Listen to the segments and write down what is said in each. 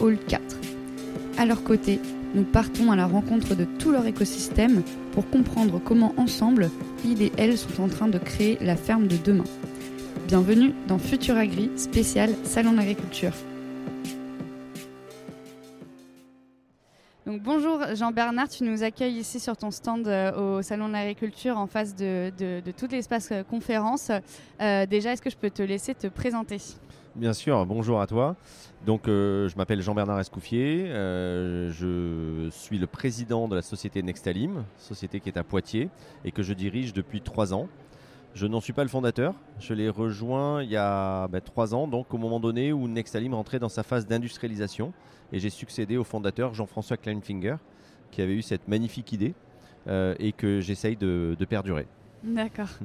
Hall 4. À leur côté, nous partons à la rencontre de tout leur écosystème pour comprendre comment ensemble, ils et elles sont en train de créer la ferme de demain. Bienvenue dans Futur Agri, spécial Salon d'agriculture. Donc bonjour Jean-Bernard, tu nous accueilles ici sur ton stand euh, au Salon de l'Agriculture en face de, tout l'espace euh, conférence. Euh, déjà, est-ce que je peux te laisser te présenter? Bien sûr, bonjour à toi. Donc je m'appelle Jean-Bernard Escouffier, je suis le président de la société Nextalim, société qui est à Poitiers et que je dirige depuis trois ans. Je n'en suis pas le fondateur. Je l'ai rejoint il y a ben, trois ans, donc au moment donné où Nextalim rentrait dans sa phase d'industrialisation. Et j'ai succédé au fondateur Jean-François Kleinfinger, qui avait eu cette magnifique idée euh, et que j'essaye de, perdurer. D'accord.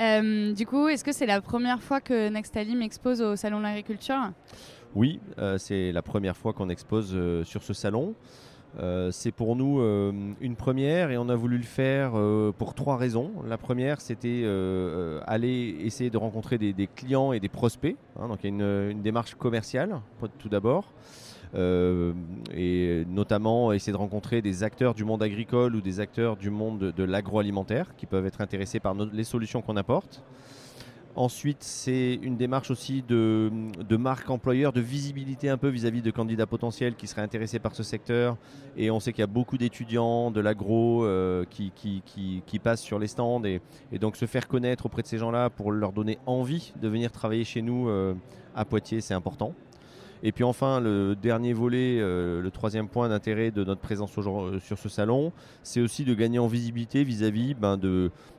Euh, du coup, est-ce que c'est la première fois que Nextalim expose au Salon de l'Agriculture? Oui, euh, c'est la première fois qu'on expose sur ce salon. Euh, c'est pour nous euh, une première et on a voulu le faire euh, pour trois raisons. La première, c'était aller essayer de rencontrer des, clients et des prospects. Hein, donc il y a une, démarche commerciale tout d'abord. Et notamment essayer de rencontrer des acteurs du monde agricole ou des acteurs du monde de, l'agroalimentaire qui peuvent être intéressés par les solutions qu'on apporte. Ensuite, c'est une démarche aussi de, marque employeur, de visibilité un peu vis-à-vis de candidats potentiels qui seraient intéressés par ce secteur. Et on sait qu'il y a beaucoup d'étudiants de l'agro euh, qui, qui, passent sur les stands. Et, donc se faire connaître auprès de ces gens-là pour leur donner envie de venir travailler chez nous euh, à Poitiers, c'est important. Et puis enfin, le dernier volet, euh, le troisième point d'intérêt de notre présence euh, sur ce salon, c'est aussi de gagner en visibilité vis-à-vis ben,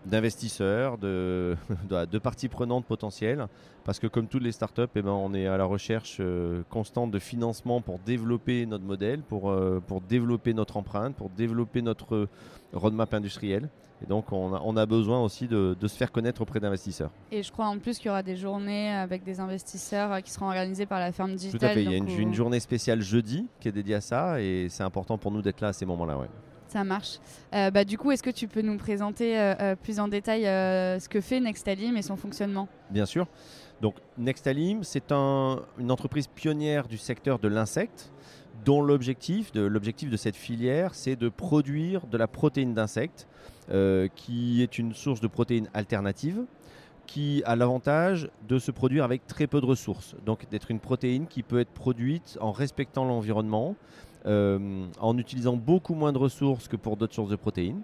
d'investisseurs, de, de, parties prenantes potentielles. Parce que comme toutes les startups, eh ben, on est à la recherche euh, constante de financement pour développer notre modèle, pour, pour développer notre empreinte, pour développer notre roadmap industriel. Et donc, on a, besoin aussi de, se faire connaître auprès d'investisseurs. Et je crois en plus qu'il y aura des journées avec des investisseurs euh, qui seront organisées par la ferme digitale. Tout à fait. Il y a une, journée spéciale jeudi qui est dédiée à ça et c'est important pour nous d'être là à ces moments-là. Ouais. Ça marche. Euh, bah, du coup, est-ce que tu peux nous présenter euh, plus en détail ce que fait Nextalim et son fonctionnement? Bien sûr. Donc, Nextalim, c'est une entreprise pionnière du secteur de l'insecte dont l'objectif de, l'objectif de cette filière, c'est de produire de la protéine d'insectes euh, qui est une source de protéines alternative qui a l'avantage de se produire avec très peu de ressources. Donc d'être une protéine qui peut être produite en respectant l'environnement, euh, en utilisant beaucoup moins de ressources que pour d'autres sources de protéines.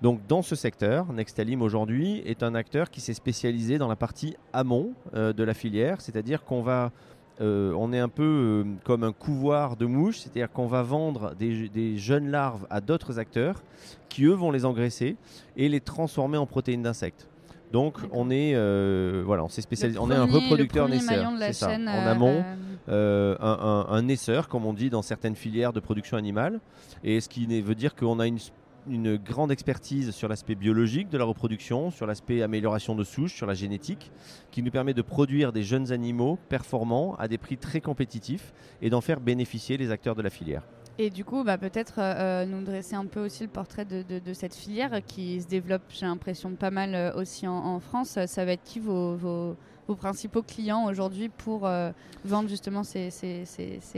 Donc dans ce secteur, Nextalim aujourd'hui est un acteur qui s'est spécialisé dans la partie amont euh, de la filière, c'est-à-dire qu'on va euh, on est un peu euh, comme un couvoir de mouches, c'est-à-dire qu'on va vendre des, jeunes larves à d'autres acteurs qui, eux, vont les engraisser et les transformer en protéines d'insectes. Donc on est euh, voilà, on s'est spécialisé, on est un reproducteur naisseur, en amont, un, un, naisseur comme on dit dans certaines filières de production animale, et ce qui veut dire qu'on a une une grande expertise sur l'aspect biologique de la reproduction, sur l'aspect amélioration de souche, sur la génétique, qui nous permet de produire des jeunes animaux performants à des prix très compétitifs et d'en faire bénéficier les acteurs de la filière. Et du coup, bah, peut-être euh, nous dresser un peu aussi le portrait de, cette filière qui se développe, j'ai l'impression, pas mal euh, aussi en, France. Ça va être qui vos, principaux clients aujourd'hui pour euh, vendre justement ces,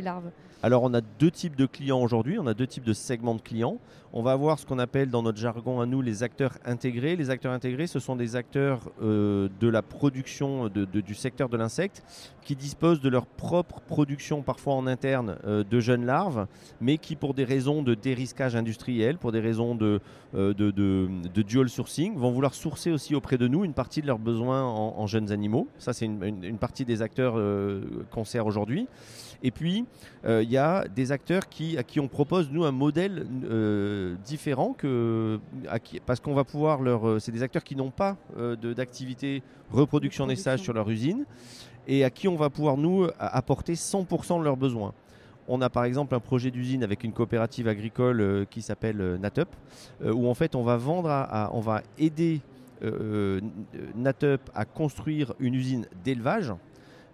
larves alors on a deux types de clients aujourd'hui, on a deux types de segments de clients. On va avoir ce qu'on appelle dans notre jargon à nous les acteurs intégrés. Les acteurs intégrés, ce sont des acteurs euh, de la production du secteur de l'insecte qui disposent de leur propre production, parfois en interne, euh, de jeunes larves, mais qui pour des raisons de dérisquage industriel, pour des raisons de, dual sourcing, vont vouloir sourcer aussi auprès de nous une partie de leurs besoins en, jeunes animaux. Ça, c'est une, partie des acteurs qu'on sert aujourd'hui. Et puis, il y a des acteurs qui, à qui on propose, nous, un modèle euh, différent que, parce qu'on va pouvoir leur. Euh, c'est des acteurs qui n'ont pas euh, d'activité reproduction-naissage sur leur usine et à qui on va pouvoir, nous, apporter 100% de leurs besoins. on a par exemple un projet d'usine avec une coopérative agricole euh, qui s'appelle euh, Natup, euh, où en fait on va vendre, à, on va aider Natup à construire une usine d'élevage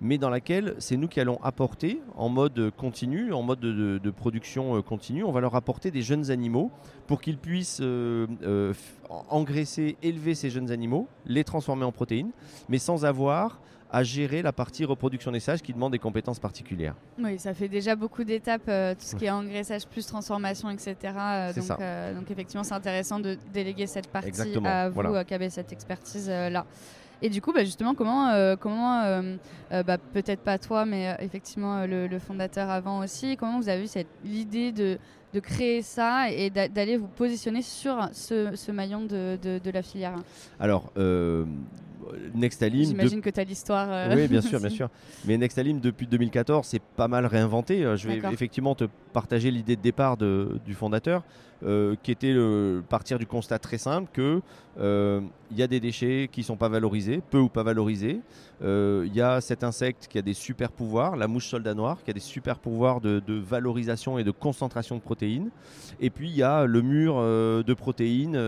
mais dans laquelle c'est nous qui allons apporter en mode continu, en mode de, production continue, on va leur apporter des jeunes animaux pour qu'ils puissent engraisser, élever ces jeunes animaux, les transformer en protéines, mais sans avoir à gérer la partie reproduction des sages qui demande des compétences particulières. Oui, ça fait déjà beaucoup d'étapes, euh, tout ce qui est engraissage plus transformation, etc. Euh, donc, euh, donc, effectivement, c'est intéressant de déléguer cette partie à vous qui avez cette expertise-là. Et du coup, bah, justement, comment, comment bah, peut-être pas toi, mais effectivement le, fondateur avant aussi, comment vous avez eu cette l'idée de, de créer ça et d'aller vous positionner sur ce, maillon de, de, la filière? Alors, Nextalim. J'imagine que tu as l'histoire. Euh, oui, bien sûr, bien sûr. Mais Nextalim, depuis 2014, c'est pas mal réinventé. Euh, je vais effectivement te partager l'idée de départ du fondateur, euh, qui était le, partir du constat très simple que il y a des déchets qui sont pas valorisés, peu ou pas valorisés. Il y a cet insecte qui a des super pouvoirs, la mouche soldat noire, qui a des super pouvoirs de, de valorisation et de concentration de protéines. Et puis il y a le mur de protéines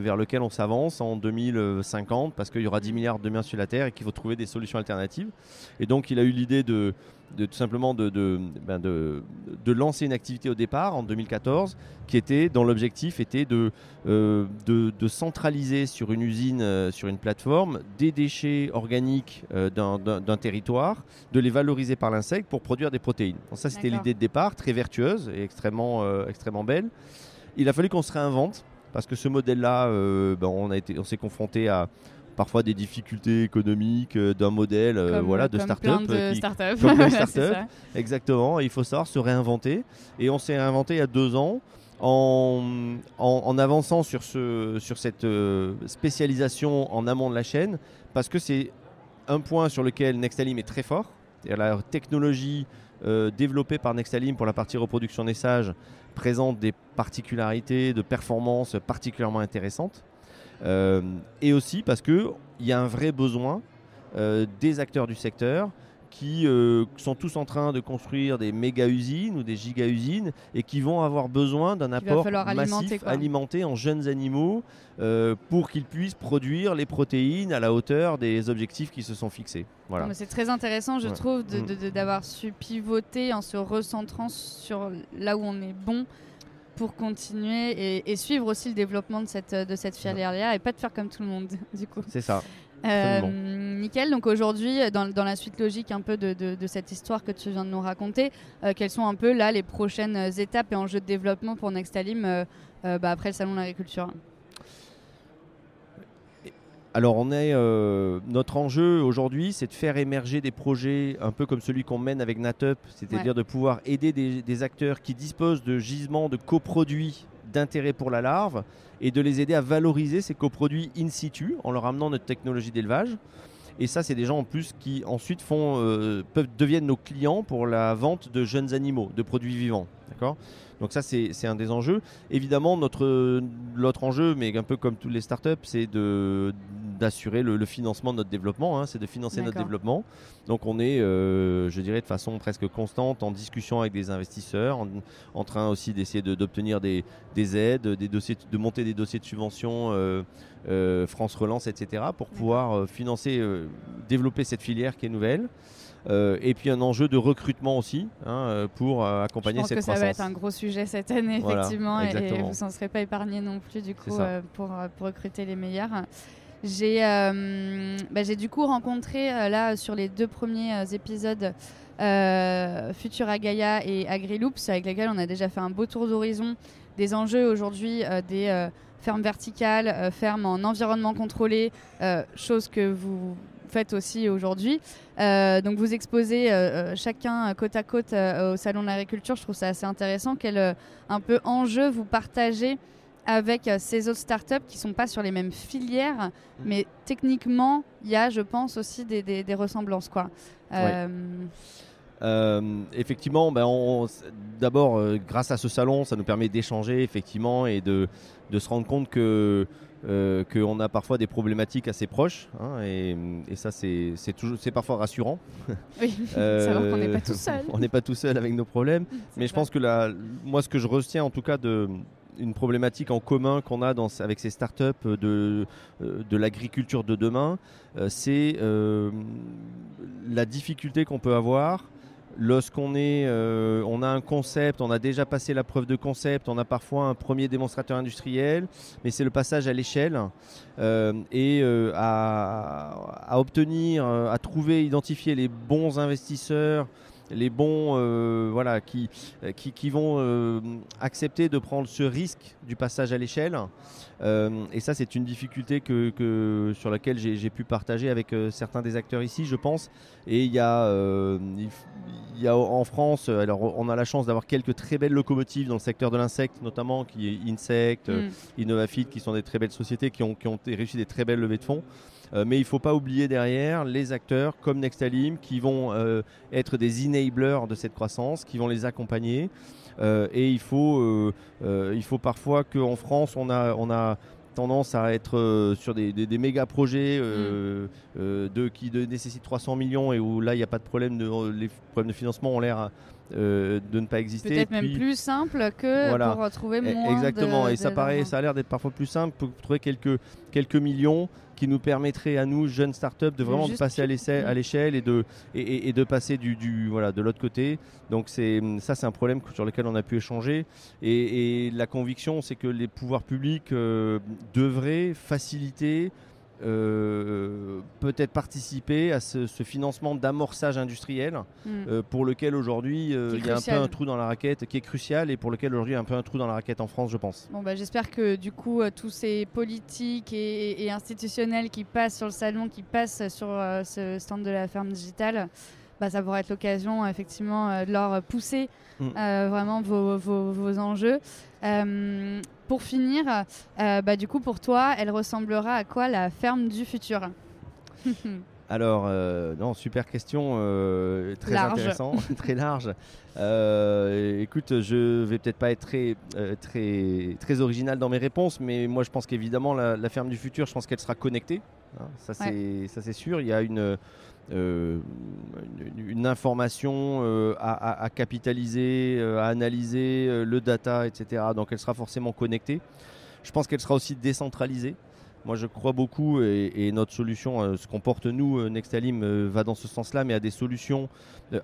vers lequel on s'avance en 2050 parce qu'il y aura 10 milliards de sur la Terre et qu'il faut trouver des solutions alternatives. Et donc il a eu l'idée de, de, tout simplement de, de, ben de, de, lancer une activité au départ en 2014 qui était, dont l'objectif était de, euh, de, centraliser sur une usine, euh, sur une plateforme, des déchets organiques euh, d'un territoire, de les valoriser par l'insecte pour produire des protéines. Donc ça c'était l'idée de départ, très vertueuse et extrêmement, extrêmement belle. Il a fallu qu'on se réinvente parce que ce modèle-là, ben on, a été, on s'est confronté à, parfois des difficultés économiques euh, d'un modèle euh, voilà, de start-up. Exactement, il faut savoir se réinventer. Et on s'est réinventé il y a deux ans. En, en, avançant sur, ce, sur cette euh, spécialisation en amont de la chaîne, parce que c'est un point sur lequel Nextalim est très fort. La technologie développée par Nextalim pour la partie reproduction des sages présente des particularités de performance particulièrement intéressantes. Euh, et aussi parce qu'il y a un vrai besoin euh, des acteurs du secteur qui euh, sont tous en train de construire des méga-usines ou des giga-usines et qui vont avoir besoin d'un apport massif alimenté en jeunes animaux pour qu'ils puissent produire les protéines à la hauteur des objectifs qui se sont fixés. Voilà. C'est très intéressant, je trouve, mm. d'avoir su pivoter en se recentrant sur là où on est bon pour continuer et, suivre aussi le développement de cette, de cette filière-là et pas de faire comme tout le monde, du coup. C'est ça. Euh, nickel. Donc aujourd'hui, dans, dans, la suite logique un peu de, de, cette histoire que tu viens de nous raconter, euh, quelles sont un peu là les prochaines étapes et enjeux de développement pour Nextalim euh, bah, après le salon de l'agriculture? Alors on est, euh, notre enjeu aujourd'hui, c'est de faire émerger des projets un peu comme celui qu'on mène avec Natup, c'est-à-dire de pouvoir aider des, acteurs qui disposent de gisements de coproduits d'intérêt pour la larve et de les aider à valoriser ces coproduits in situ en leur amenant notre technologie d'élevage. Et ça, c'est des gens en plus qui ensuite font, euh, peuvent, deviennent nos clients pour la vente de jeunes animaux, de produits vivants. D'accord? Donc ça, c'est un des enjeux. Évidemment, notre l'autre enjeu, mais un peu comme tous les startups, c'est d'assurer le, financement de notre développement, hein, c'est de financer notre développement. Donc on est, euh, je dirais, de façon presque constante en discussion avec des investisseurs, en, train aussi d'essayer d'obtenir des, aides, des dossiers, de monter des dossiers de subvention. Euh, euh, France Relance, etc., pour pouvoir financer, développer cette filière qui est nouvelle. Euh, et puis un enjeu de recrutement aussi hein, pour euh, accompagner cette croissance. Je pense que ça va être un gros sujet cette année, effectivement, et, vous n'en serez pas épargné non plus du coup pour, pour, recruter les meilleurs. J'ai bah, du coup rencontré là sur les deux premiers épisodes Futura Gaia et AgriLoops avec lesquels on a déjà fait un beau tour d'horizon des enjeux aujourd'hui des fermes verticales, fermes en environnement contrôlé, chose que vous faites aussi aujourd'hui. Euh, donc vous exposez euh, euh, chacun côte à côte au Salon de l'Agriculture, je trouve ça assez intéressant. Quel un peu enjeu vous partagez avec ces autres startups qui ne sont pas sur les mêmes filières, mmh. mais techniquement, il y a, je pense, aussi des, des, ressemblances. Quoi. effectivement, ben, d'abord, grâce à ce salon, ça nous permet d'échanger effectivement et de, de se rendre compte que euh, qu'on a parfois des problématiques assez proches, hein, et, ça c'est parfois rassurant. Oui, euh, savoir qu'on n'est pas tout seul. on n'est pas tout seul avec nos problèmes, mais je pense que la, moi ce que je retiens en tout cas de une problématique en commun qu'on a dans, avec ces startups de, euh, de l'agriculture de demain, c'est la difficulté qu'on peut avoir Lorsqu'on est, euh, on a un concept, on a déjà passé la preuve de concept, on a parfois un premier démonstrateur industriel, mais c'est le passage à l'échelle euh, et euh, à, obtenir, à trouver, identifier les bons investisseurs, les bons euh, voilà, qui, qui, qui vont euh, accepter de prendre ce risque du passage à l'échelle. Euh, et ça, c'est une difficulté que, que sur laquelle j'ai pu partager avec certains des acteurs ici, je pense. Et il y a, il y a en France, alors on a la chance d'avoir quelques très belles locomotives dans le secteur de l'insecte, notamment qui est Insect, mm. Innovafit, qui sont des très belles sociétés qui ont, qui ont réussi des très belles levées de fonds. Euh, mais il ne faut pas oublier derrière les acteurs comme Nextalim qui vont euh, être des enablers de cette croissance, qui vont les accompagner. Euh, et il faut, il faut parfois qu'en France, on a, on a tendance à être sur des, des, méga projets mm. de, qui nécessitent 300 millions et où là il n'y a pas de problème de les problèmes de financement ont l'air de ne pas exister. Peut-être même plus simple que pour retrouver e, moins. Exactement, et ça paraît, ça a l'air d'être parfois plus simple pour trouver quelques quelques millions qui nous permettrait à nous, jeunes startups, de vraiment passer à l'échelle et de, et, de passer du, voilà, de l'autre côté. Donc ça, c'est un problème sur lequel on a pu échanger. Et, la conviction, c'est que les pouvoirs publics euh, devraient faciliter euh, peut-être participer à ce, financement d'amorçage industriel hmm. euh, pour lequel aujourd'hui euh, il y a un peu un trou dans la raquette qui est crucial et pour lequel aujourd'hui il y a un peu un trou dans la raquette en France je pense. Bon bah, j'espère que du coup tous ces politiques et, institutionnels qui passent sur le salon, qui passent sur ce stand de la ferme digitale, bah, ça pourrait être l'occasion effectivement de leur pousser hmm. vraiment vos, vos, vos enjeux. Pour finir, euh, bah, du coup, pour toi, elle ressemblera à quoi la ferme du futur? Alors, euh, non, super question, euh, très intéressant, très large. écoute, je vais peut-être pas être très, très, très original dans mes réponses, mais moi je pense qu'évidemment la, ferme du futur, je pense qu'elle sera connectée. Hein, ça c'est sûr. Il y a une, euh, une, information euh, à, capitaliser, euh, à analyser, le data, etc. Donc elle sera forcément connectée. Je pense qu'elle sera aussi décentralisée. Moi, je crois beaucoup et, notre solution, ce qu'on porte nous, Nextalim, va dans ce sens-là, mais à des solutions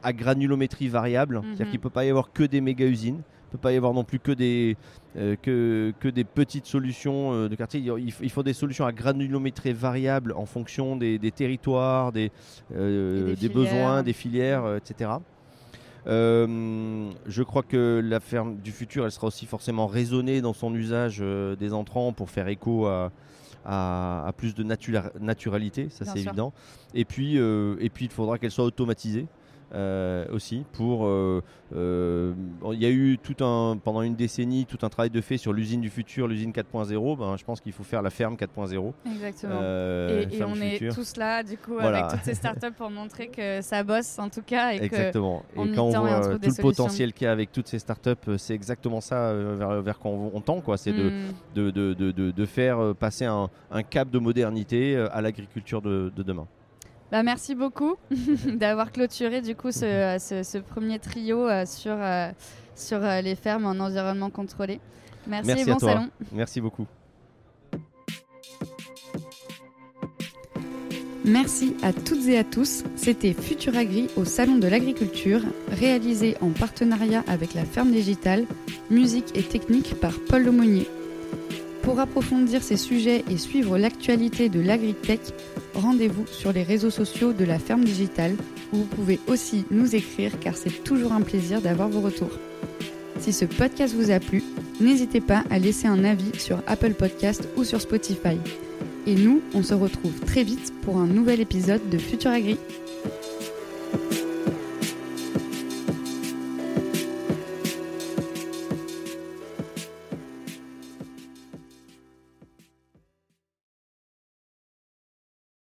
à granulométrie variable. C'est-à-dire mhm. qu'il ne peut pas y avoir que des méga-usines ne peut pas y avoir non plus que des, euh, que, que, des petites solutions euh, de quartier. Il, faut des solutions à granulométrie variable en fonction des, territoires, des, euh, des, besoins, des filières, etc. je crois que la ferme du futur, elle sera aussi forcément raisonnée dans son usage des entrants pour faire écho à, à, plus de naturalité, ça c'est évident. Et puis, et puis il faudra qu'elle soit automatisée. Euh, aussi pour euh, euh, il y a eu tout un pendant une décennie tout un travail de fait sur l'usine du futur l'usine 4.0 ben, je pense qu'il faut faire la ferme 4.0 exactement. Et, on est tous là du coup avec toutes ces startups pour montrer que ça bosse en tout cas et exactement. et quand on voit tout le potentiel qu'il y a avec toutes ces startups c'est exactement ça vers, vers quoi on, tend quoi. C'est de, hmm. de, de, de, de, faire passer un, un, cap de modernité à l'agriculture de demain bah, merci beaucoup d'avoir clôturé du coup ce, ce, premier trio euh, sur, euh, sur euh, les fermes en environnement contrôlé. Merci, et bon salon. Merci beaucoup. Merci à toutes et à tous. C'était Futuragri au Salon de l'Agriculture, réalisé en partenariat avec la Ferme Digitale, musique et technique par Paul Lemonnier. Pour approfondir ces sujets et suivre l'actualité de l'agritech, rendez-vous sur les réseaux sociaux de la ferme digitale où vous pouvez aussi nous écrire car c'est toujours un plaisir d'avoir vos retours. Si ce podcast vous a plu, n'hésitez pas à laisser un avis sur Apple Podcast ou sur Spotify. Et nous, on se retrouve très vite pour un nouvel épisode de Futur Agri.